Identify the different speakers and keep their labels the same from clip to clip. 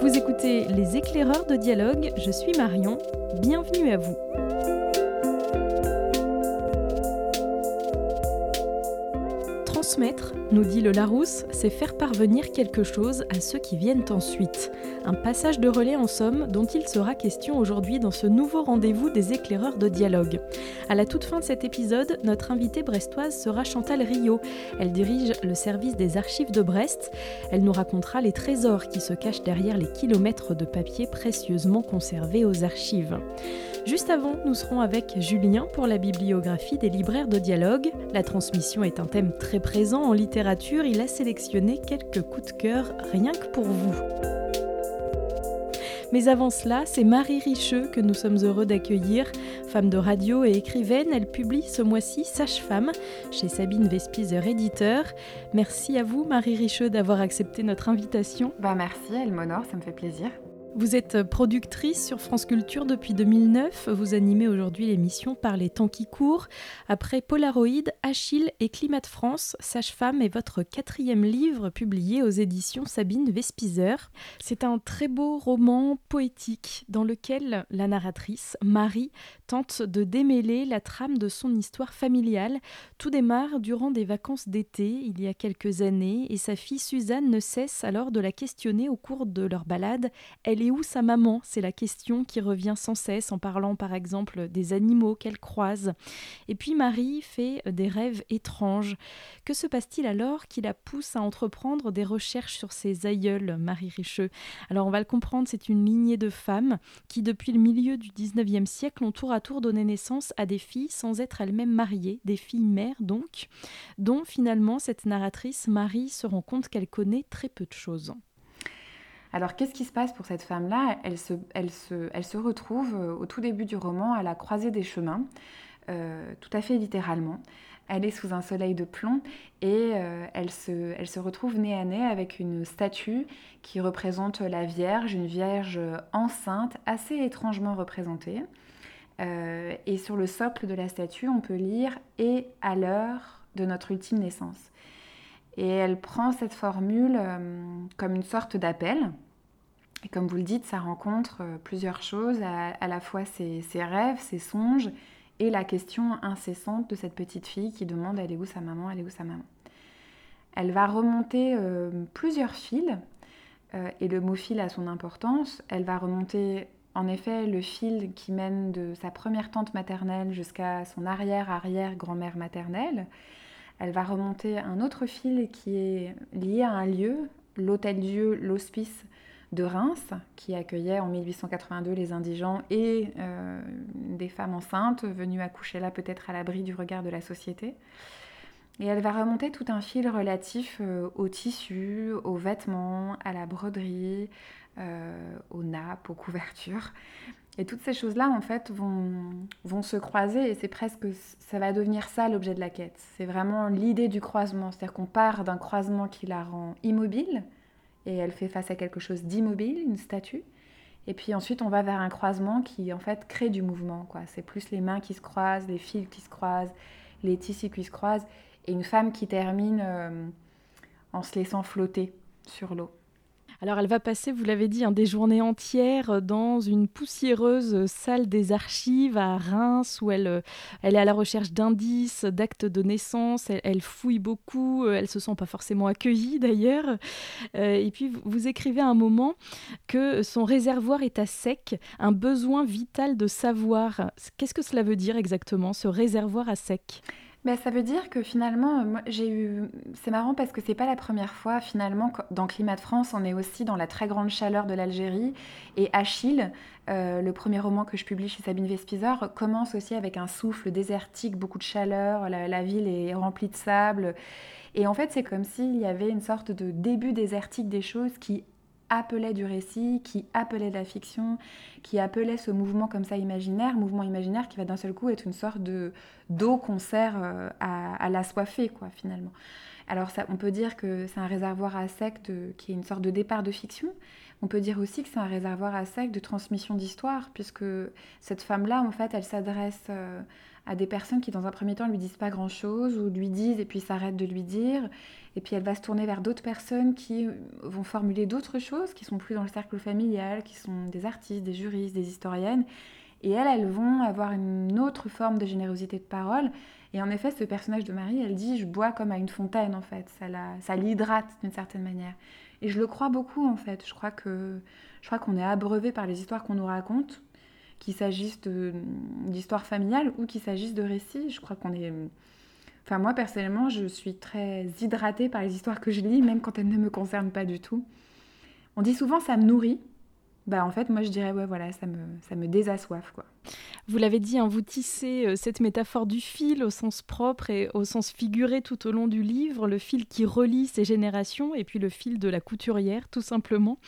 Speaker 1: Vous écoutez Les éclaireurs de dialogue, je suis Marion, bienvenue à vous. Transmettre, nous dit le Larousse, c'est faire parvenir quelque chose à ceux qui viennent ensuite. Un passage de relais en somme dont il sera question aujourd'hui dans ce nouveau rendez-vous des éclaireurs de dialogue. À la toute fin de cet épisode, notre invitée brestoise sera Chantal Rio. Elle dirige le service des archives de Brest. Elle nous racontera les trésors qui se cachent derrière les kilomètres de papier précieusement conservés aux archives. Juste avant, nous serons avec Julien pour la bibliographie des libraires de dialogue. La transmission est un thème très présent en littérature. Il a sélectionné quelques coups de cœur rien que pour vous. Mais avant cela, c'est Marie Richeux que nous sommes heureux d'accueillir. Femme de radio et écrivaine, elle publie ce mois-ci Sage-Femme chez Sabine Vespizer éditeur. Merci à vous, Marie Richeux, d'avoir accepté notre invitation.
Speaker 2: Bah merci, elle m'honore, ça me fait plaisir.
Speaker 1: Vous êtes productrice sur France Culture depuis 2009. Vous animez aujourd'hui l'émission Par les temps qui courent. Après Polaroid, Achille et Climat de France, Sage-Femme est votre quatrième livre publié aux éditions Sabine Vespizer. C'est un très beau roman poétique dans lequel la narratrice, Marie, tente de démêler la trame de son histoire familiale. Tout démarre durant des vacances d'été, il y a quelques années, et sa fille Suzanne ne cesse alors de la questionner au cours de leur balade. Elle où sa maman C'est la question qui revient sans cesse en parlant par exemple des animaux qu'elle croise. Et puis Marie fait des rêves étranges. Que se passe-t-il alors qui la pousse à entreprendre des recherches sur ses aïeuls, Marie Richeux? Alors on va le comprendre, c'est une lignée de femmes qui depuis le milieu du 19e siècle ont tour à tour donné naissance à des filles sans être elles-mêmes mariées, des filles mères donc, dont finalement cette narratrice Marie se rend compte qu'elle connaît très peu de choses.
Speaker 2: Alors qu'est-ce qui se passe pour cette femme-là? Elle se, elle, se, elle se, retrouve euh, au tout début du roman à la croisée des chemins, euh, tout à fait littéralement. Elle est sous un soleil de plomb et euh, elle, se, elle, se, retrouve nez à nez avec une statue qui représente la Vierge, une Vierge enceinte, assez étrangement représentée. et sur le socle de la statue, on peut lire Et à l'heure de notre ultime naissance. Et elle prend cette formule comme une sorte d'appel et comme vous le dites, ça rencontre euh, plusieurs choses, à, la fois ses, rêves, ses songes, et la question incessante de cette petite fille qui demande elle est où sa maman, elle est où sa maman. Elle va remonter euh, plusieurs fils, euh, et le mot fil a son importance. Elle va remonter en effet le fil qui mène de sa première tante maternelle jusqu'à son arrière-arrière-grand-mère maternelle. Elle va remonter un autre fil qui est lié à un lieu, l'hôtel-dieu, l'hospice de Reims, qui accueillait en 1882 les indigents et euh, des femmes enceintes venues accoucher là peut-être à l'abri du regard de la société. Et elle va remonter tout un fil relatif euh, au tissu, aux vêtements, à la broderie, euh, aux nappes, aux couvertures. Et toutes ces choses-là, en fait, vont, vont se croiser et c'est presque, ça va devenir ça l'objet de la quête. C'est vraiment l'idée du croisement, c'est-à-dire qu'on part d'un croisement qui la rend immobile, et elle fait face à quelque chose d'immobile, une statue. Et puis ensuite, on va vers un croisement qui en fait crée du mouvement. Quoi. C'est plus les mains qui se croisent, les fils qui se croisent, les tissus qui se croisent, et une femme qui termine euh, en se laissant flotter sur l'eau.
Speaker 1: Alors elle va passer, vous l'avez dit, hein, des journées entières dans une poussiéreuse salle des archives à Reims où elle, euh, elle est à la recherche d'indices, d'actes de naissance, elle, fouille beaucoup, euh, elle se sent pas forcément accueillie d'ailleurs. Euh, et puis vous écrivez à un moment que son réservoir est à sec, un besoin vital de savoir. Qu'est-ce que cela veut dire exactement, ce réservoir à sec?
Speaker 2: Ben, ça veut dire que finalement, j'ai eu. C'est marrant parce que c'est pas la première fois. Finalement, dans Climat de France, on est aussi dans la très grande chaleur de l'Algérie. Et Achille, euh, le premier roman que je publie chez Sabine Vespizer, commence aussi avec un souffle désertique, beaucoup de chaleur. La, ville est remplie de sable. Et en fait, c'est comme s'il y avait une sorte de début désertique des choses qui appelait du récit, qui appelait de la fiction, qui appelait ce mouvement comme ça imaginaire, mouvement imaginaire qui va d'un seul coup être une sorte de d'eau qu'on sert euh, à, à l'assoiffé, quoi, finalement. Alors ça, on peut dire que c'est un réservoir à sec qui est une sorte de départ de fiction, On peut dire aussi que c'est un réservoir à sec de transmission d'histoire, puisque cette femme-là, en fait, elle s'adresse euh, à des personnes qui, dans un premier temps, lui disent pas grand-chose, ou lui disent et puis s'arrêtent de lui dire. Et puis elle va se tourner vers d'autres personnes qui vont formuler d'autres choses, qui sont plus dans le cercle familial, qui sont des artistes, des juristes, des historiennes. Et elles, elles vont avoir une autre forme de générosité de parole. Et en effet, ce personnage de Marie, elle dit Je bois comme à une fontaine, en fait. Ça, ça l'hydrate d'une certaine manière. Et je le crois beaucoup, en fait. Je crois que je crois qu'on est abreuvé par les histoires qu'on nous raconte, qu'il s'agisse d'histoires familiales ou qu'il s'agisse de récits. Je crois qu'on est. Enfin, moi, personnellement, je suis très hydratée par les histoires que je lis, même quand elles ne me concernent pas du tout. On dit souvent ça me nourrit. Bah, en fait, moi, je dirais, ouais, voilà, ça me, ça me désassoiffe, quoi.
Speaker 1: Vous l'avez dit, hein, vous tissez euh, cette métaphore du fil au sens propre et au sens figuré tout au long du livre, le fil qui relie ces générations et puis le fil de la couturière, tout simplement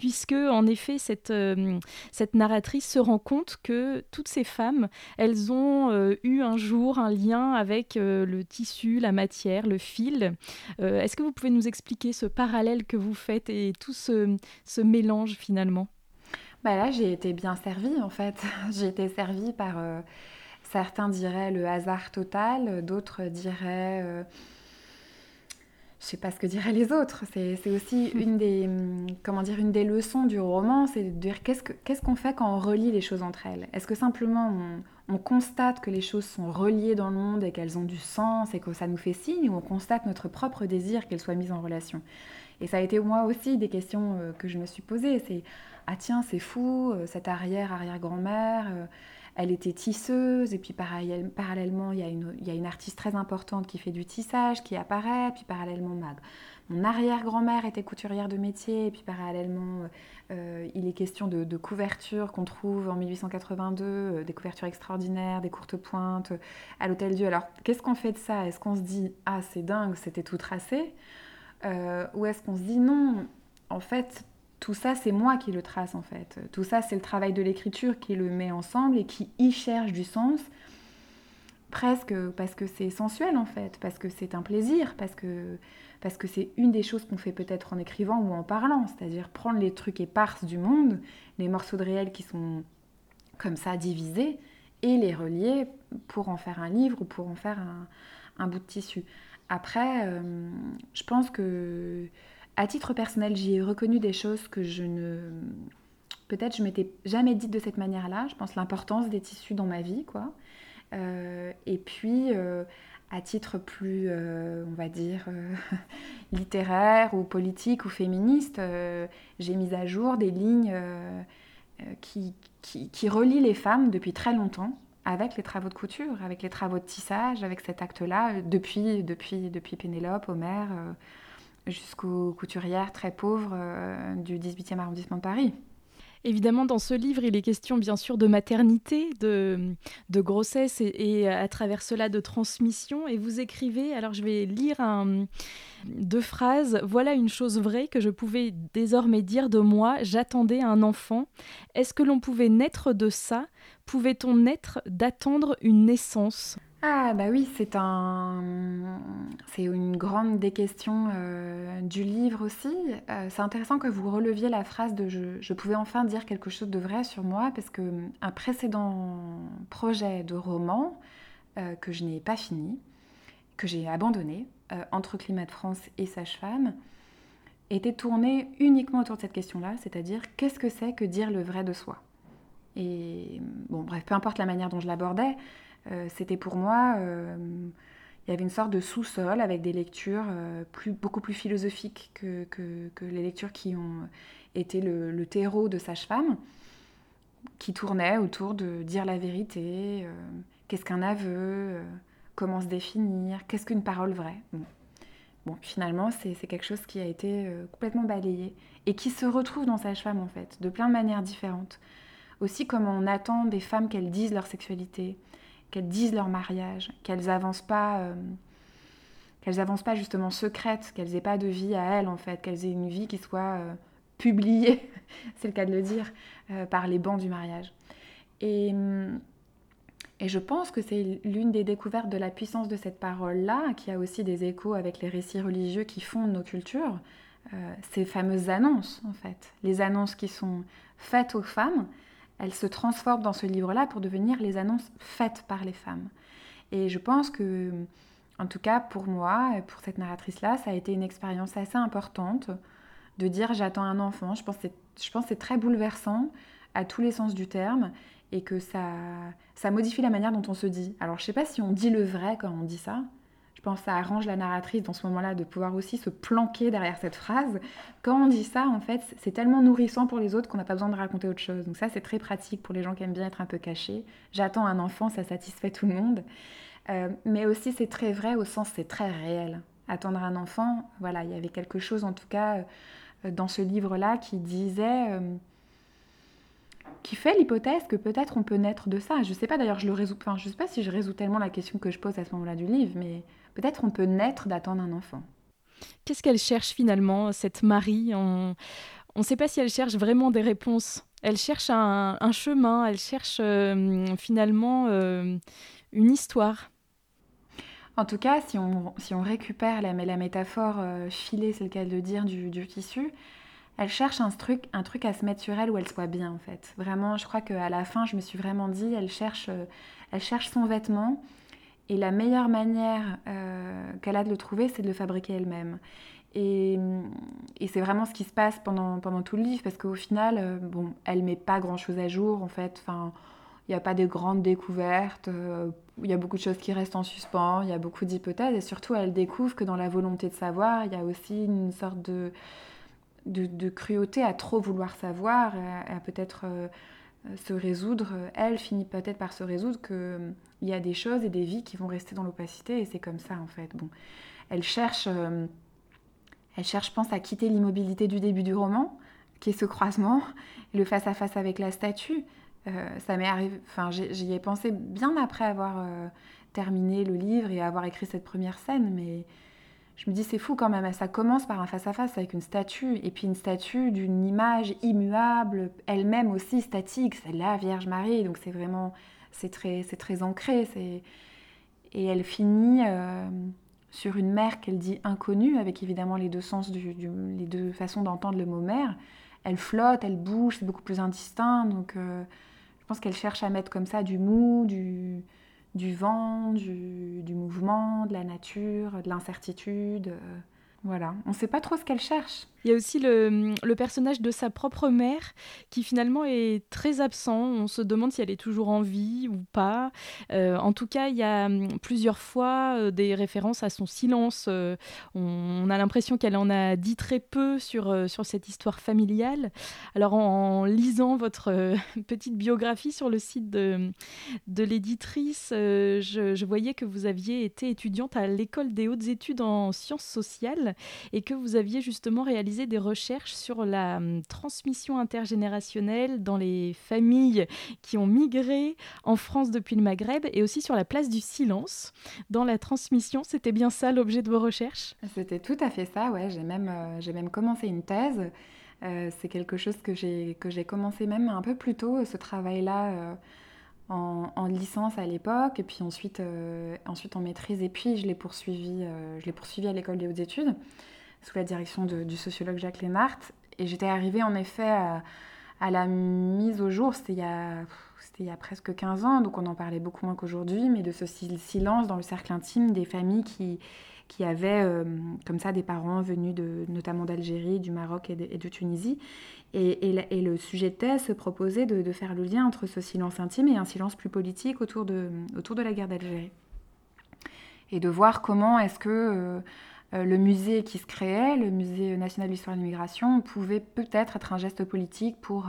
Speaker 1: puisque en effet cette, euh, cette narratrice se rend compte que toutes ces femmes, elles ont euh, eu un jour un lien avec le tissu, la matière, le fil. Est-ce que vous pouvez nous expliquer ce parallèle que vous faites et tout ce, ce mélange finalement?
Speaker 2: Bah là, j'ai été bien servie en fait. j'ai été servie par, euh, certains diraient le hasard total, d'autres diraient, euh, je sais pas ce que diraient les autres. C'est aussi une des, comment dire, une des leçons du roman, c'est de dire qu'est-ce qu'on fait quand on relie les choses entre elles? Est-ce que simplement on, on, constate que les choses sont reliées dans le monde et qu'elles ont du sens et que ça nous fait signe, ou on constate notre propre désir qu'elles soient mises en relation? Et ça a été moi aussi des questions euh, que je me suis posées. C'est ah tiens, c'est fou, euh, cette arrière-arrière-grand-mère, euh, elle était tisseuse, et puis parallèlement, il y, a une, artiste très importante qui fait du tissage, qui apparaît, puis parallèlement, mon arrière-grand-mère était couturière de métier, et puis parallèlement, euh, il est question de, couvertures qu'on trouve en 1882, des couvertures extraordinaires, des courtes pointes, à l'Hôtel Dieu. Alors, qu'est-ce qu'on fait de ça? Est-ce qu'on se dit, ah, c'est dingue, c'était tout tracé Ou est-ce qu'on se dit, non, en fait, tout ça, c'est moi qui le trace en fait. Tout ça, c'est le travail de l'écriture qui le met ensemble et qui y cherche du sens, presque parce que c'est sensuel en fait, parce que c'est un plaisir, parce que parce que c'est une des choses qu'on fait peut-être en écrivant ou en parlant, c'est-à-dire prendre les trucs éparses du monde, les morceaux de réel qui sont comme ça divisés, et les relier pour en faire un livre ou pour en faire un, bout de tissu. Après, euh, je pense que à titre personnel, j'y ai reconnu des choses que je ne. Peut-être je m'étais jamais dit de cette manière-là. Je pense l'importance des tissus dans ma vie, quoi. Euh, et puis, euh, à titre plus, euh, on va dire, littéraire ou politique ou féministe, j'ai mis à jour des lignes qui, qui, qui, relient les femmes depuis très longtemps avec les travaux de couture, avec les travaux de tissage, avec cet acte-là, depuis, depuis, depuis Pénélope, Homère jusqu'aux couturières très pauvres euh, du 18e arrondissement de Paris.
Speaker 1: Évidemment, dans ce livre, il est question bien sûr de maternité, de, grossesse et, à travers cela de transmission. Et vous écrivez, alors je vais lire deux phrases. Voilà une chose vraie que je pouvais désormais dire de moi. J'attendais un enfant. Est-ce que l'on pouvait naître de ça? Pouvait-on naître d'attendre une naissance?
Speaker 2: Ah bah oui, c'est un, c'est une grande des questions euh, du livre aussi. Euh, c'est intéressant que vous releviez la phrase de je, pouvais enfin dire quelque chose de vrai sur moi parce que un précédent projet de roman euh, que je n'ai pas fini, que j'ai abandonné entre Climat de France et Sage-Femme, était tourné uniquement autour de cette question-là, c'est-à-dire qu'est-ce que c'est que dire le vrai de soi? Et bon, bref, peu importe la manière dont je l'abordais. Euh, c'était pour moi, euh, il y avait une sorte de sous-sol avec des lectures euh, beaucoup plus philosophiques que, les lectures qui ont été le, terreau de Sage-Femme, qui tournaient autour de dire la vérité, qu'est-ce qu'un aveu, comment se définir, qu'est-ce qu'une parole vraie. Bon. finalement, c'est quelque chose qui a été complètement balayé et qui se retrouve dans Sage-Femme en fait, de plein de manières différentes. Aussi comme on attend des femmes qu'elles disent leur sexualité, qu'elles disent leur mariage, qu'elles avancent pas, euh, qu'elles avancent pas justement secrètes, qu'elles aient pas de vie à elles en fait, qu'elles aient une vie qui soit euh, publiée, c'est le cas de le dire, euh, par les bancs du mariage. Et, et je pense que c'est l'une des découvertes de la puissance de cette parole-là, qui a aussi des échos avec les récits religieux qui fondent nos cultures, ces fameuses annonces, en fait. Les annonces qui sont faites aux femmes, elles se transforment dans ce livre-là pour devenir les annonces faites par les femmes. Et je pense que, en tout cas pour moi, pour cette narratrice-là, ça a été une expérience assez importante de dire j'attends un enfant. Je pense que c'est très bouleversant à tous les sens du terme et que ça, ça modifie la manière dont on se dit. Alors je sais pas si on dit le vrai quand on dit ça. Je pense que ça arrange la narratrice dans ce moment-là de pouvoir aussi se planquer derrière cette phrase. Quand on dit ça, en fait, c'est tellement nourrissant pour les autres qu'on n'a pas besoin de raconter autre chose. Donc ça, c'est très pratique pour les gens qui aiment bien être un peu cachés. J'attends un enfant, ça satisfait tout le monde. Euh, mais aussi, c'est très vrai au sens, c'est très réel. Attendre un enfant, voilà, il y avait quelque chose en tout cas euh, dans ce livre-là qui disait... Euh, qui fait l'hypothèse que peut-être on peut naître de ça. Je sais pas d'ailleurs, je le enfin, sais pas si je résous tellement la question que je pose à ce moment-là du livre, mais peut-être on peut naître d'attendre un enfant.
Speaker 1: Qu'est-ce qu'elle cherche finalement, cette Marie? On ne sait pas si elle cherche vraiment des réponses. Elle cherche un, chemin, elle cherche euh, finalement euh, une histoire.
Speaker 2: En tout cas, si on, si on récupère la, la métaphore euh, filée, c'est le cas de le dire, du, du tissu, elle cherche un truc, un truc à se mettre sur elle où elle soit bien en fait. Vraiment, je crois qu'à la fin, je me suis vraiment dit, elle cherche, elle cherche son vêtement et la meilleure manière euh, qu'elle a de le trouver, c'est de le fabriquer elle-même. Et, c'est vraiment ce qui se passe pendant, tout le livre parce qu'au final, euh, bon, elle met pas grand-chose à jour en fait. Enfin, il n'y a pas de grandes découvertes, il y a beaucoup de choses qui restent en suspens, il y a beaucoup d'hypothèses et surtout elle découvre que dans la volonté de savoir, il y a aussi une sorte de de, cruauté à trop vouloir savoir, à, peut-être euh, se résoudre. Elle finit peut-être par se résoudre qu'il euh, y a des choses et des vies qui vont rester dans l'opacité et c'est comme ça en fait. Bon, elle cherche, euh, elle cherche, pense, à quitter l'immobilité du début du roman, qui est ce croisement, le face à face avec la statue. ça m'est arrivé, enfin, j'y ai pensé bien après avoir terminé le livre et avoir écrit cette première scène, mais je me dis c'est fou quand même, ça commence par un face-à-face avec une statue, et puis une statue d'une image immuable, elle-même aussi statique, c'est la Vierge Marie, donc c'est vraiment, c'est très, très ancré, et elle finit euh, sur une mère qu'elle dit inconnue, avec évidemment les deux sens, les deux façons d'entendre le mot mère. Elle flotte, elle bouge, c'est beaucoup plus indistinct, donc euh, je pense qu'elle cherche à mettre comme ça du mou, du du vent, du, mouvement, de la nature, de l'incertitude. Euh, voilà, on ne sait pas trop ce qu'elle cherche.
Speaker 1: Il y a aussi le, personnage de sa propre mère qui finalement est très absent. On se demande si elle est toujours en vie ou pas. Euh, en tout cas, il y a hum, plusieurs fois euh, des références à son silence. Euh, on, a l'impression qu'elle en a dit très peu sur, sur cette histoire familiale. Alors en, lisant votre petite biographie sur le site de, de l'éditrice, je, je voyais que vous aviez été étudiante à l'école des hautes études en sciences sociales et que vous aviez justement réalisé des recherches sur la hum, transmission intergénérationnelle dans les familles qui ont migré en France depuis le Maghreb et aussi sur la place du silence dans la transmission. C'était bien ça l'objet de vos recherches?
Speaker 2: C'était tout à fait ça, ouais. J'ai même, euh, j'ai même commencé une thèse. Euh, c'est quelque chose que j'ai, que j'ai commencé même un peu plus tôt, ce travail-là. Euh, en, en, licence à l'époque, et puis ensuite, ensuite en maîtrise, et puis je l'ai poursuivi, l'ai poursuivi à l'école des hautes études sous la direction du sociologue Jacques Lénart. Et j'étais arrivée en effet à, la mise au jour, c'était il y a presque 15 ans, donc on en parlait beaucoup moins qu'aujourd'hui, mais de ce silence dans le cercle intime des familles qui, qui avaient euh, comme ça des parents venus de, notamment d'Algérie, du Maroc et de, Tunisie. Et, et, le sujet se proposait de, de, faire le lien entre ce silence intime et un silence plus politique autour de, autour de la guerre d'Algérie. Et de voir comment est-ce que... Euh, euh, le musée qui se créait, le musée national de l'histoire de l'immigration, pouvait peut-être être un geste politique pour,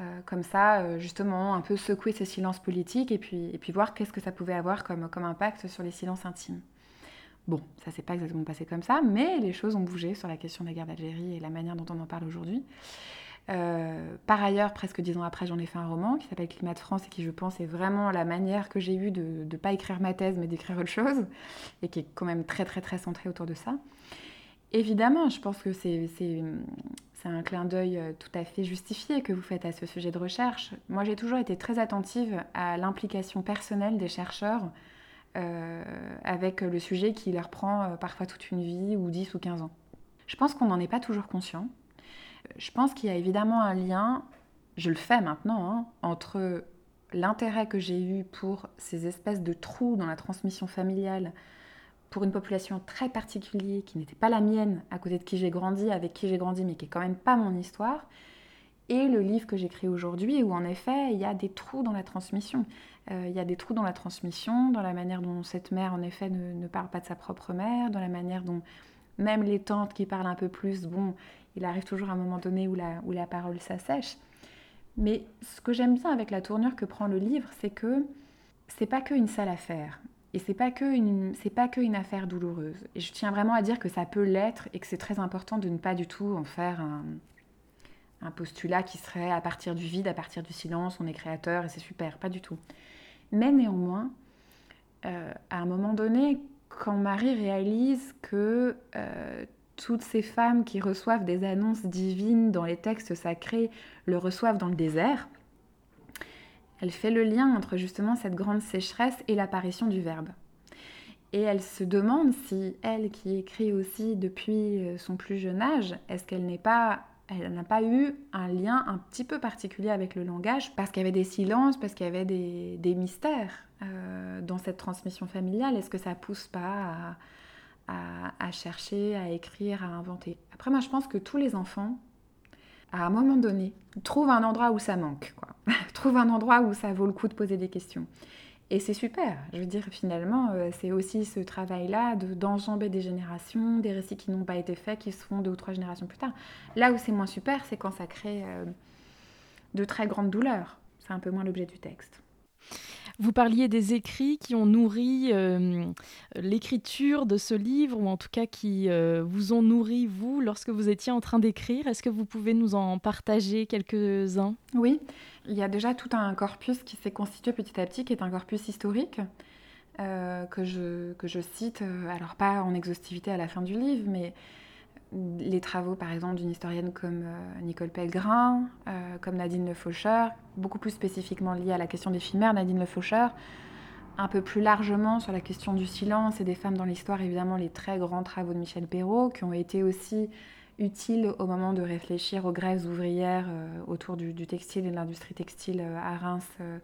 Speaker 2: euh, comme ça, justement, un peu secouer ce silence politique et puis, et puis voir qu'est-ce que ça pouvait avoir comme, comme impact sur les silences intimes. Bon, ça s'est pas exactement passé comme ça, mais les choses ont bougé sur la question de la guerre d'Algérie et la manière dont on en parle aujourd'hui. Euh, par ailleurs, presque dix ans après, j'en ai fait un roman qui s'appelle Climat de France et qui, je pense, est vraiment la manière que j'ai eue de ne pas écrire ma thèse, mais d'écrire autre chose, et qui est quand même très, très, très centré autour de ça. Évidemment, je pense que c'est un clin d'œil euh, tout à fait justifié que vous faites à ce sujet de recherche. Moi, j'ai toujours été très attentive à l'implication personnelle des chercheurs avec le sujet qui leur prend parfois toute une vie ou 10 ou 15 ans. Je pense qu'on n'en est pas toujours conscient. Je pense qu'il y a évidemment un lien, je le fais maintenant, hein, entre l'intérêt que j'ai eu pour ces espèces de trous dans la transmission familiale pour une population très particulière qui n'était pas la mienne, à côté de qui j'ai grandi, avec qui j'ai grandi, mais qui est quand même pas mon histoire, et le livre que j'écris aujourd'hui, où en effet, il y a des trous dans la transmission. Euh, il y a des trous dans la transmission, dans la manière dont cette mère, en effet, ne, parle pas de sa propre mère, dans la manière dont même les tantes qui parlent un peu plus, bon, il arrive toujours un moment donné où la, où la parole s'assèche. Mais ce que j'aime bien avec la tournure que prend le livre, c'est que c'est pas qu'une sale affaire. Et c'est pas que c'est pas qu'une affaire douloureuse. Et je tiens vraiment à dire que ça peut l'être et que c'est très important de ne pas du tout en faire un, un postulat qui serait à partir du vide, à partir du silence, on est créateur et c'est super, pas du tout. Mais néanmoins, euh, à un moment donné, quand Marie réalise que euh, toutes ces femmes qui reçoivent des annonces divines dans les textes sacrés le reçoivent dans le désert, elle fait le lien entre justement cette grande sécheresse et l'apparition du Verbe. Et elle se demande si elle, qui écrit aussi depuis euh, son plus jeune âge, est-ce qu'elle n'est pas elle n'a pas eu un lien un petit peu particulier avec le langage parce qu'il y avait des silences, parce qu'il y avait des, mystères euh, dans cette transmission familiale. Est-ce que ça pousse pas à, chercher, à écrire, à inventer? Après, moi, je pense que tous les enfants, à un moment donné, trouvent un endroit où ça manque, quoi. trouvent un endroit où ça vaut le coup de poser des questions. Et c'est super. Je veux dire, finalement, euh, c'est aussi ce travail-là d'enjamber des générations, des récits qui n'ont pas été faits, qui se font deux ou trois générations plus tard. Là où c'est moins super, c'est quand ça crée euh, de très grandes douleurs. C'est un peu moins l'objet du texte.
Speaker 1: Vous parliez des écrits qui ont nourri euh, l'écriture de ce livre, ou en tout cas qui vous ont nourri, vous, lorsque vous étiez en train d'écrire. Est-ce que vous pouvez nous en partager quelques-uns?
Speaker 2: Oui il y a déjà tout un corpus qui s'est constitué petit à petit, qui est un corpus historique, euh, que, je, que je cite, euh, alors pas en exhaustivité à la fin du livre, mais les travaux par exemple d'une historienne comme euh, Nicole Pellegrin, comme Nadine Le Faucheur, beaucoup plus spécifiquement liée à la question des filmaires, Nadine Le Faucheur, un peu plus largement sur la question du silence et des femmes dans l'histoire, évidemment les très grands travaux de Michel Perrault, qui ont été aussi utile au moment de réfléchir aux grèves ouvrières euh, autour du, textile et de l'industrie textile euh, à Reims euh,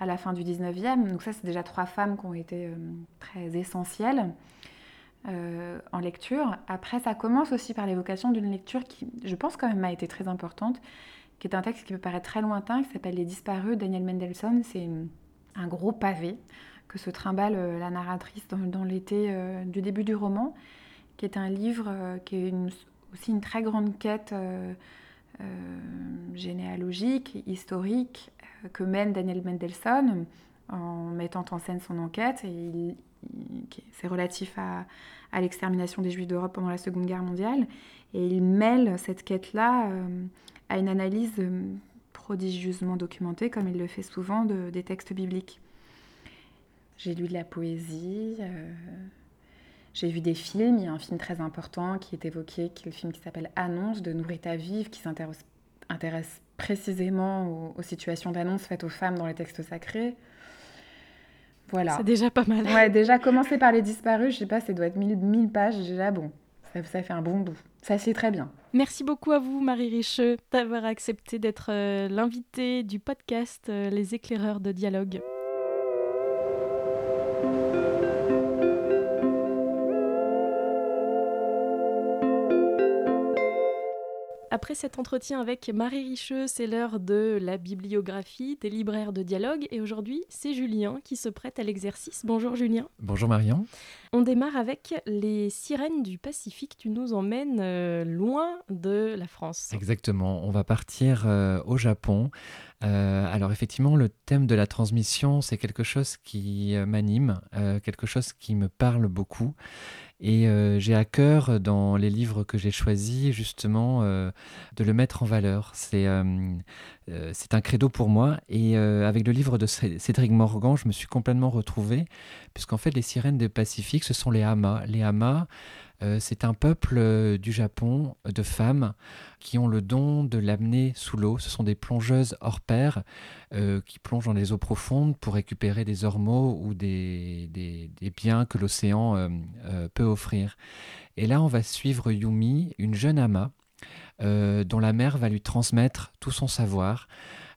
Speaker 2: à la fin du 19e. Donc ça, c'est déjà trois femmes qui ont été très essentielles en lecture. Après, ça commence aussi par l'évocation d'une lecture qui, je pense quand même, a été très importante, qui est un texte qui peut paraître très lointain, qui s'appelle Les disparus, Daniel Mendelssohn. C'est un gros pavé que se trimballe la narratrice dans, dans l'été du début du roman, qui est un livre qui est une aussi une très grande quête euh, euh, généalogique, historique, euh, que mène Daniel Mendelssohn en mettant en scène son enquête. C'est relatif à, l'extermination des Juifs d'Europe pendant la Seconde Guerre mondiale. Et il mêle cette quête-là à une analyse prodigieusement documentée, comme il le fait souvent, de, des textes bibliques. J'ai lu de la poésie, j'ai vu des films, il y a un film très important qui est évoqué, qui est le film qui s'appelle Annonce de Nourita Vive, qui s'intéresse précisément aux, situations d'annonce faites aux femmes dans les textes sacrés.
Speaker 1: Voilà. C'est déjà pas mal.
Speaker 2: Ouais, déjà commencer par les disparus, je sais pas, ça doit être 1000, pages, déjà bon, ça, ça, fait un bon bout. Ça c'est très bien.
Speaker 1: Merci beaucoup à vous, Marie Richeux, d'avoir accepté d'être euh, l'invitée du podcast euh, Les éclaireurs de dialogue. Après cet entretien avec Marie Richeux, c'est l'heure de la bibliographie des libraires de dialogue. Et aujourd'hui, c'est Julien qui se prête à l'exercice. Bonjour Julien.
Speaker 3: Bonjour Marion.
Speaker 1: On démarre avec Les sirènes du Pacifique. Tu nous emmènes euh, loin de la France.
Speaker 3: Exactement. On va partir euh, au Japon. Euh, alors effectivement, le thème de la transmission, c'est quelque chose qui m'anime, quelque chose qui me parle beaucoup. Et euh, j'ai à cœur, dans les livres que j'ai choisis, justement, euh, de le mettre en valeur. C'est euh, un credo pour moi. Et avec le livre de Cédric Morgan, je me suis complètement retrouvé, puisqu'en fait, les sirènes des Pacifique, ce sont les hamas. Les hamas, Euh, c'est un peuple euh, du Japon de femmes qui ont le don de l'amener sous l'eau. Ce sont des plongeuses hors pair qui plongent dans les eaux profondes pour récupérer des ormeaux ou des, des biens que l'océan peut offrir. Et là, on va suivre Yumi, une jeune ama, dont la mère va lui transmettre tout son savoir.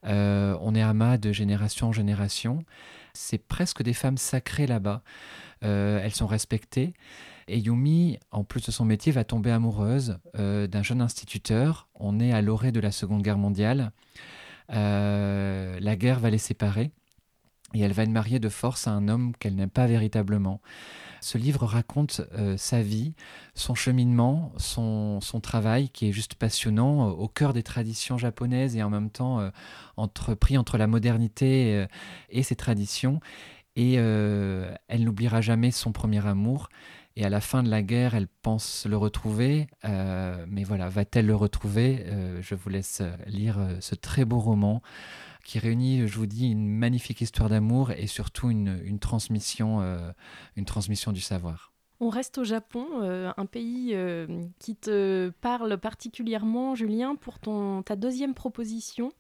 Speaker 3: on est ama de génération en génération. C'est presque des femmes sacrées là-bas. elles sont respectées. Et Yumi, en plus de son métier, va tomber amoureuse euh, d'un jeune instituteur. On est à l'orée de la Seconde Guerre mondiale. Euh, la guerre va les séparer et elle va être mariée de force à un homme qu'elle n'aime pas véritablement. Ce livre raconte euh, sa vie, son cheminement, son, travail qui est juste passionnant, au cœur des traditions japonaises et en même temps pris entre la modernité et ses traditions. Et elle n'oubliera jamais son premier amour. Et à la fin de la guerre, elle pense le retrouver. Euh, mais voilà, va-t-elle le retrouver? Euh, Je vous laisse lire euh, ce très beau roman qui réunit, je vous dis, une magnifique histoire d'amour et surtout une transmission du savoir.
Speaker 1: On reste au Japon, euh, un pays euh, qui te parle particulièrement, Julien, pour ton, ta deuxième proposition.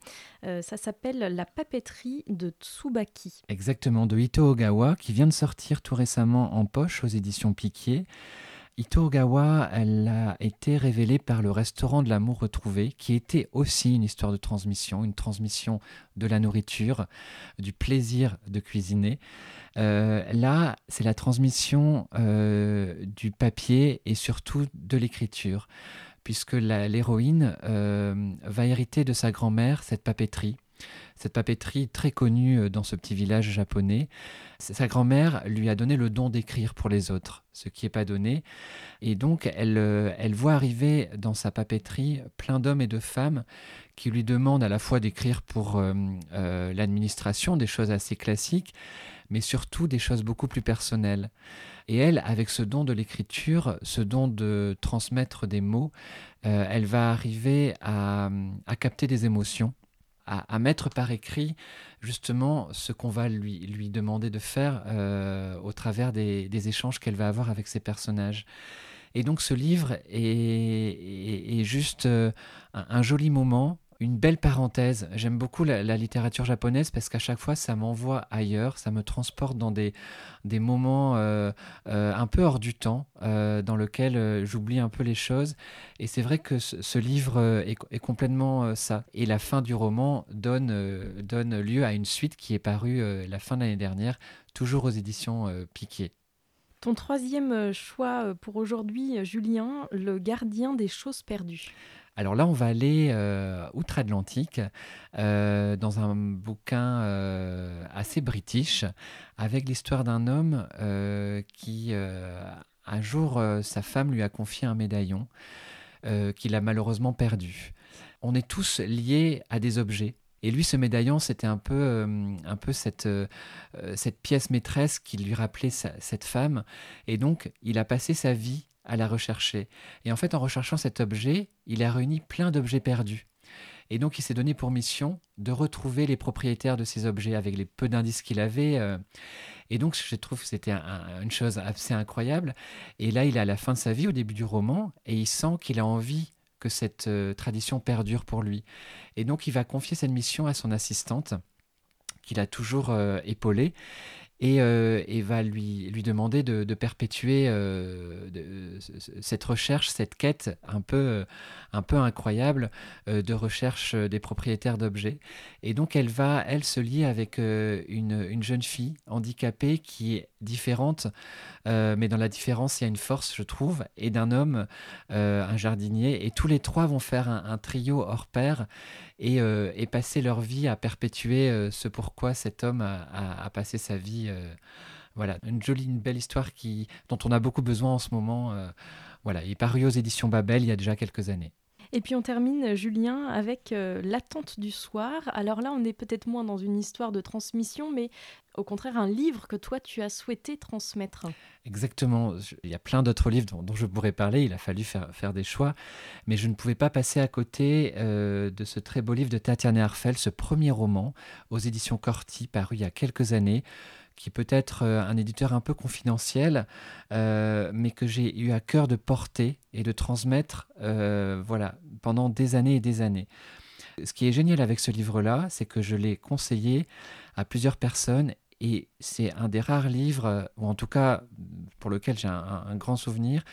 Speaker 1: Euh, ça s'appelle La papeterie de Tsubaki.
Speaker 3: Exactement, de Ito Ogawa, qui vient de sortir tout récemment en poche aux éditions Piquier. Ito Ogawa, elle a été révélée par le restaurant de l'amour retrouvé, qui était aussi une histoire de transmission, une transmission de la nourriture, du plaisir de cuisiner. Euh, là, c'est la transmission euh, du papier et surtout de l'écriture, puisque l'héroïne euh, va hériter de sa grand-mère cette papeterie. Cette papeterie très connue dans ce petit village japonais. Sa grand-mère lui a donné le don d'écrire pour les autres, ce qui n'est pas donné. Et donc, elle, elle voit arriver dans sa papeterie plein d'hommes et de femmes qui lui demandent à la fois d'écrire pour l'administration, des choses assez classiques, mais surtout des choses beaucoup plus personnelles. Et elle, avec ce don de l'écriture, ce don de transmettre des mots, euh, elle va arriver à, capter des émotions, à, mettre par écrit justement ce qu'on va lui, lui demander de faire euh, au travers des, échanges qu'elle va avoir avec ses personnages. Et donc ce livre est, juste euh, un, joli moment une belle parenthèse. J'aime beaucoup la, littérature japonaise parce qu'à chaque fois, ça m'envoie ailleurs, ça me transporte dans des, des moments euh, euh, un peu hors du temps, euh, dans lesquels j'oublie un peu les choses. Et c'est vrai que ce, livre est, complètement ça. Et la fin du roman donne, donne lieu à une suite qui est parue la fin de l'année dernière, toujours aux éditions Piquet.
Speaker 1: Ton troisième choix pour aujourd'hui, Julien, Le gardien des choses perdues.
Speaker 3: Alors là, on va aller euh, outre-Atlantique euh, dans un bouquin euh, assez british avec l'histoire d'un homme qui, un jour, sa femme lui a confié un médaillon qu'il a malheureusement perdu. On est tous liés à des objets. Et lui, ce médaillon, c'était un peu, un peu cette, cette pièce maîtresse qui lui rappelait cette femme. Et donc, il a passé sa vie à la rechercher. Et en fait, en recherchant cet objet, il a réuni plein d'objets perdus. Et donc, il s'est donné pour mission de retrouver les propriétaires de ces objets avec les peu d'indices qu'il avait. Euh. Et donc, je trouve que c'était une chose assez incroyable. Et là, il est à la fin de sa vie, au début du roman, et il sent qu'il a envie que cette euh, tradition perdure pour lui. Et donc, il va confier cette mission à son assistante, qu'il a toujours euh, épaulée et, et, va lui, lui demander de, perpétuer euh, cette recherche, cette quête un peu, un peu incroyable euh, de recherche des propriétaires d'objets. Et donc elle va, elle, se lier avec euh, une, une, jeune fille handicapée qui est différente, mais dans la différence, il y a une force, je trouve, et d'un homme, un jardinier, et tous les trois vont faire un trio hors pair euh, et, passer leur vie à perpétuer euh, ce pourquoi cet homme a, passé sa vie. Euh, voilà, une jolie, une belle histoire qui, dont on a beaucoup besoin en ce moment. voilà, il est aux éditions Babel il y a déjà quelques années.
Speaker 1: Et puis on termine, Julien, avec L'attente du soir. Alors là, on est peut-être moins dans une histoire de transmission, mais au contraire un livre que toi tu as souhaité transmettre.
Speaker 3: Exactement. Il y a plein d'autres livres dont, je pourrais parler. Il a fallu faire, faire, des choix. Mais je ne pouvais pas passer à côté euh, de ce très beau livre de Tatiana Arfel, ce premier roman aux éditions Corti, paru il y a quelques années, qui peut être un éditeur un peu confidentiel, mais que j'ai eu à cœur de porter et de transmettre voilà, pendant des années et des années. Ce qui est génial avec ce livre-là, c'est que je l'ai conseillé à plusieurs personnes et c'est un des rares livres, ou en tout cas pour lequel j'ai un, grand souvenir.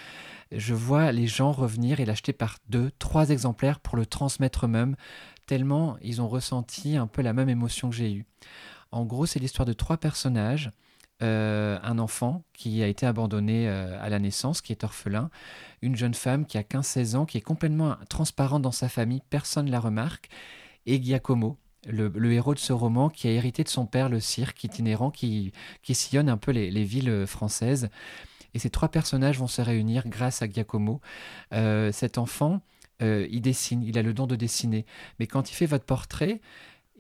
Speaker 3: Je vois les gens revenir et l'acheter par deux, trois exemplaires pour le transmettre eux-mêmes, tellement ils ont ressenti un peu la même émotion que j'ai eue. En gros, c'est l'histoire de trois personnages. Euh, un enfant qui a été abandonné euh, à la naissance, qui est orphelin, une jeune femme qui a 15-16 ans, qui est complètement transparente dans sa famille, personne ne la remarque, et Giacomo, le, héros de ce roman qui a hérité de son père le cirque itinérant qui, qui sillonne un peu les, villes françaises. Et ces trois personnages vont se réunir grâce à Giacomo. Euh, cet enfant, il dessine, il a le don de dessiner. Mais quand il fait votre portrait,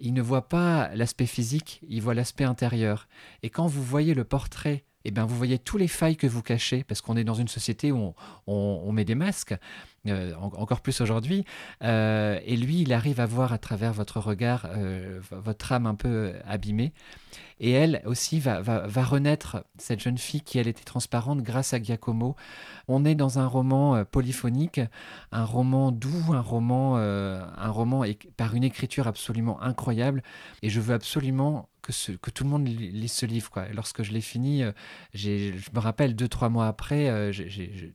Speaker 3: il ne voit pas l'aspect physique, il voit l'aspect intérieur. Et quand vous voyez le portrait eh bien, vous voyez tous les failles que vous cachez, parce qu'on est dans une société où on, met des masques, euh, encore plus aujourd'hui. Euh, et lui, il arrive à voir à travers votre regard, euh, votre âme un peu abîmée. Et elle aussi va, va, renaître, cette jeune fille qui, elle, était transparente grâce à Giacomo. On est dans un roman polyphonique, un roman doux, un roman, un roman par une écriture absolument incroyable. Et je veux absolument que, tout le monde lise ce livre. Quoi. Lorsque je l'ai fini, euh, je me rappelle deux, trois mois après, euh,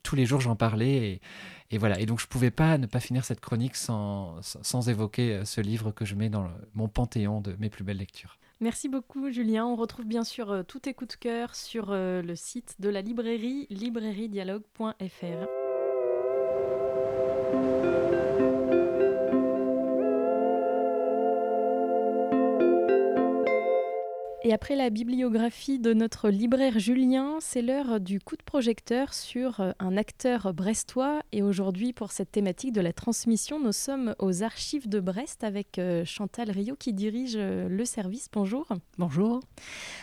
Speaker 3: tous les jours j'en parlais. Et, voilà. Et donc je ne pouvais pas ne pas finir cette chronique sans, sans, évoquer euh, ce livre que je mets dans mon panthéon de mes plus belles lectures.
Speaker 1: Merci beaucoup Julien. On retrouve bien sûr tous tes de cœur sur le site de la librairie librairiedialogue.fr. Et après la bibliographie de notre libraire Julien, c'est l'heure du coup de projecteur sur euh, un acteur brestois. Et aujourd'hui, pour cette thématique de la transmission, nous sommes aux archives de Brest avec euh, Chantal Rio qui dirige euh, le service. Bonjour.
Speaker 4: Bonjour.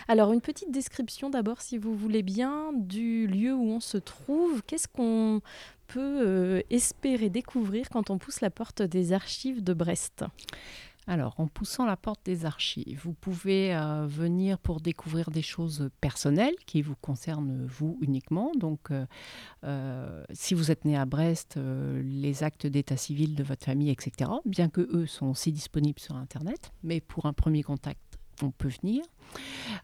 Speaker 1: Alors, une petite description d'abord, si vous voulez bien, du lieu où on se trouve. Qu'est-ce qu'on peut espérer découvrir quand on pousse la porte des archives de Brest?
Speaker 4: Alors, en poussant la porte des archives, vous pouvez euh, venir pour découvrir des choses personnelles qui vous concernent vous uniquement. Donc, euh, euh, si vous êtes né à Brest, les actes d'état civil de votre famille, etc., bien que eux sont aussi disponibles sur Internet, mais pour un premier contact, on peut venir.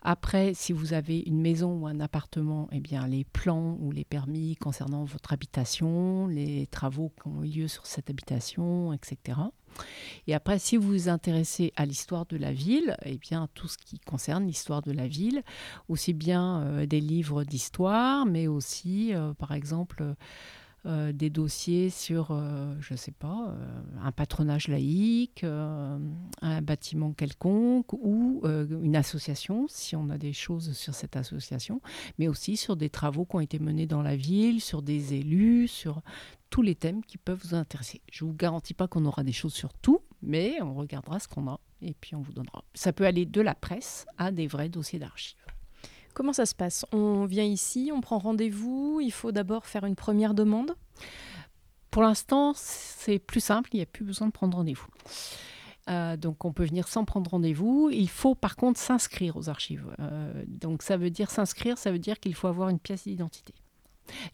Speaker 4: Après, si vous avez une maison ou un appartement, eh bien, les plans ou les permis concernant votre habitation, les travaux qui ont eu lieu sur cette habitation, etc. Et après, si vous vous intéressez à l'histoire de la ville, eh bien, tout ce qui concerne l'histoire de la ville, aussi bien euh, des livres d'histoire, mais aussi, euh, par exemple, euh, des dossiers sur, je ne sais pas, un patronage laïque, un bâtiment quelconque ou une association, si on a des choses sur cette association, mais aussi sur des travaux qui ont été menés dans la ville, sur des élus, sur tous les thèmes qui peuvent vous intéresser. Je ne vous garantis pas qu'on aura des choses sur tout, mais on regardera ce qu'on a et puis on vous donnera. Ça peut aller de la presse à des vrais dossiers d'archives.
Speaker 1: Comment ça se passe? On vient ici, on prend rendez-vous, il faut d'abord faire une première demande?
Speaker 4: Pour l'instant, c'est plus simple, il n'y a plus besoin de prendre rendez-vous. Euh, donc on peut venir sans prendre rendez-vous. Il faut par contre s'inscrire aux archives. Euh, donc ça veut dire s'inscrire, ça veut dire qu'il faut avoir une pièce d'identité.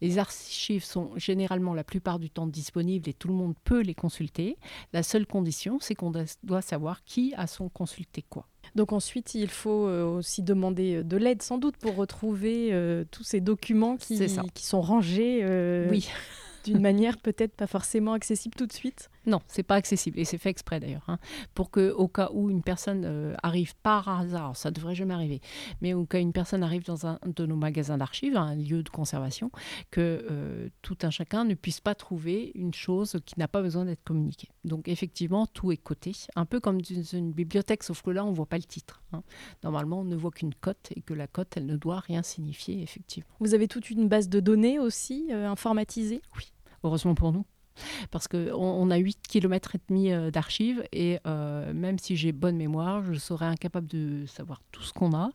Speaker 4: Les archives sont généralement la plupart du temps disponibles et tout le monde peut les consulter. La seule condition, c'est qu'on doit savoir qui a son consulté quoi.
Speaker 1: Donc ensuite, il faut euh, aussi demander euh, de l'aide sans doute pour retrouver euh, tous ces documents qui, qui sont rangés. oui d'une manière peut-être pas forcément accessible tout de suite
Speaker 4: Non, c'est pas accessible et c'est fait exprès d'ailleurs, hein, pour que au cas où une personne euh, arrive par hasard, ça devrait jamais arriver, mais au cas où une personne arrive dans un de nos magasins d'archives, un lieu de conservation, que euh, tout un chacun ne puisse pas trouver une chose qui n'a pas besoin d'être communiquée. Donc effectivement, tout est coté, un peu comme dans une bibliothèque, sauf que là on voit pas le titre. Hein. Normalement, on ne voit qu'une cote et que la cote, elle ne doit rien signifier effectivement.
Speaker 1: Vous avez toute une base de données aussi euh, informatisée?
Speaker 4: Oui heureusement pour nous. Parce qu'on on a 8 km et demi d'archives et même si j'ai bonne mémoire, je serais incapable de savoir tout ce qu'on a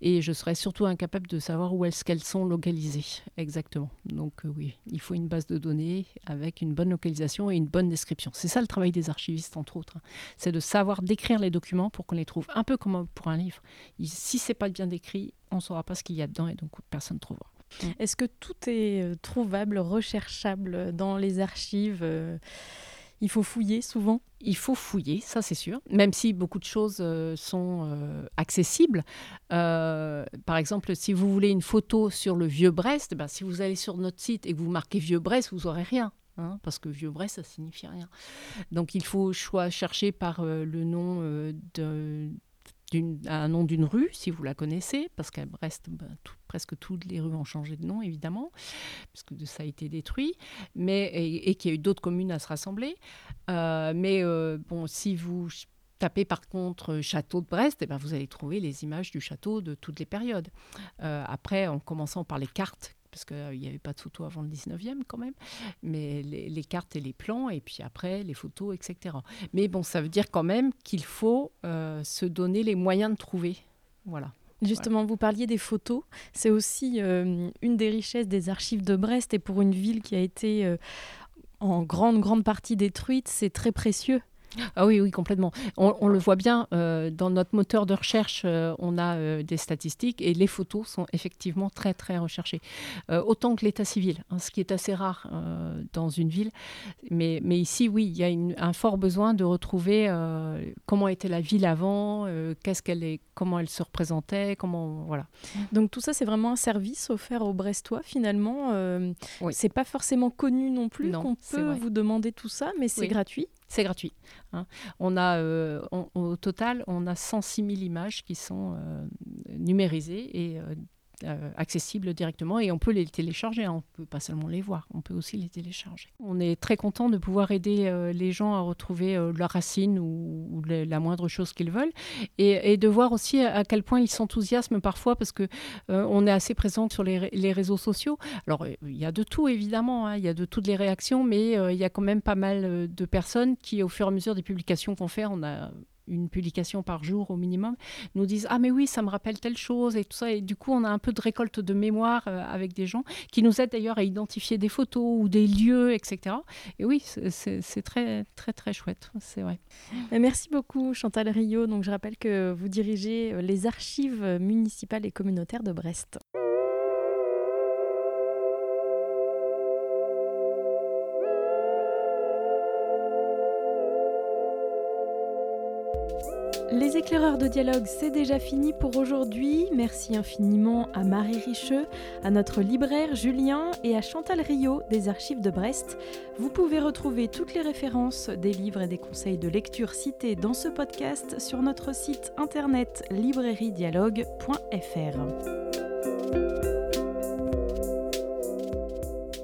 Speaker 4: et je serais surtout incapable de savoir où est-ce qu'elles sont localisées exactement. Donc oui, il faut une base de données avec une bonne localisation et une bonne description. C'est ça le travail des archivistes entre autres, hein. c'est de savoir décrire les documents pour qu'on les trouve un peu comme pour un livre. Si c'est pas bien décrit, on saura pas ce qu'il y a dedans et donc personne ne trouvera.
Speaker 1: Mm. Est-ce que tout est euh, trouvable, recherchable dans les archives euh, il faut fouiller souvent?
Speaker 4: Il faut fouiller, ça c'est sûr, même si beaucoup de choses euh, sont accessibles. par exemple, si vous voulez une photo sur le vieux Brest, ben, si vous allez sur notre site et que vous marquez vieux Brest, vous n'aurez rien. Hein, parce que vieux Brest, ça signifie rien. Donc il faut choix, chercher par le nom de, un nom d'une rue, si vous la connaissez, parce qu'à Brest, ben, presque toutes les rues ont changé de nom, évidemment, puisque ça a été détruit, mais, et, qu'il y a eu d'autres communes à se rassembler. Euh, mais euh, bon, si vous tapez par contre château de Brest, et eh ben, vous allez trouver les images du château de toutes les périodes. Euh, après, en commençant par les cartes parce qu'il euh, n'y avait pas de photos avant le 19e quand même, mais les, cartes et les plans, et puis après les photos, etc. Mais bon, ça veut dire quand même qu'il faut euh, se donner les moyens de trouver. Voilà.
Speaker 1: Justement, vous parliez des photos. C'est aussi euh, une des richesses des archives de Brest, et pour une ville qui a été en grande, grande partie détruite, c'est très précieux.
Speaker 4: Ah oui, oui, complètement. On, le voit bien, euh, dans notre moteur de recherche, euh, on a euh, des statistiques et les photos sont effectivement très, très recherchées. autant que l'état civil, hein, ce qui est assez rare dans une ville. Mais, mais ici, oui, il y a un fort besoin de retrouver comment était la ville avant, qu'est-ce qu'elle est, comment elle se représentait, comment... Voilà.
Speaker 1: Donc tout ça, c'est vraiment un service offert aux Brestois, finalement. Oui. C'est pas forcément connu non plus qu'on peut vous demander tout ça, mais c'est gratuit.
Speaker 4: C'est gratuit. Hein. On a, euh, au total, on a 106 000 images qui sont euh, numérisées et euh, euh, accessibles directement et on peut les télécharger. Hein. On peut pas seulement les voir, on peut aussi les télécharger. On est très content de pouvoir aider euh, les gens à retrouver euh, leurs racines ou, la moindre chose qu'ils veulent et, de voir aussi à, quel point ils s'enthousiasment parfois parce que on est assez présent sur les, réseaux sociaux. Alors il y a de tout évidemment, hein. il y a de toutes les réactions, mais il y a quand même pas mal de personnes qui, au fur et à mesure des publications qu'on fait, on a une publication par jour au minimum, nous disent Ah, mais oui, ça me rappelle telle chose et tout ça. Et du coup, on a un peu de récolte de mémoire euh, avec des gens qui nous aident d'ailleurs à identifier des photos ou des lieux, etc. Et oui, c'est très, très, très chouette. C'est vrai.
Speaker 1: Merci beaucoup, Chantal Rio. Donc, je rappelle que vous dirigez euh, les archives municipales et communautaires de Brest. Les éclaireurs de dialogue, c'est déjà fini pour aujourd'hui. Merci infiniment à Marie Richeux, à notre libraire Julien et à Chantal Rio des archives de Brest. Vous pouvez retrouver toutes les références des livres et des conseils de lecture cités dans ce podcast sur notre site internet librairiedialogue.fr.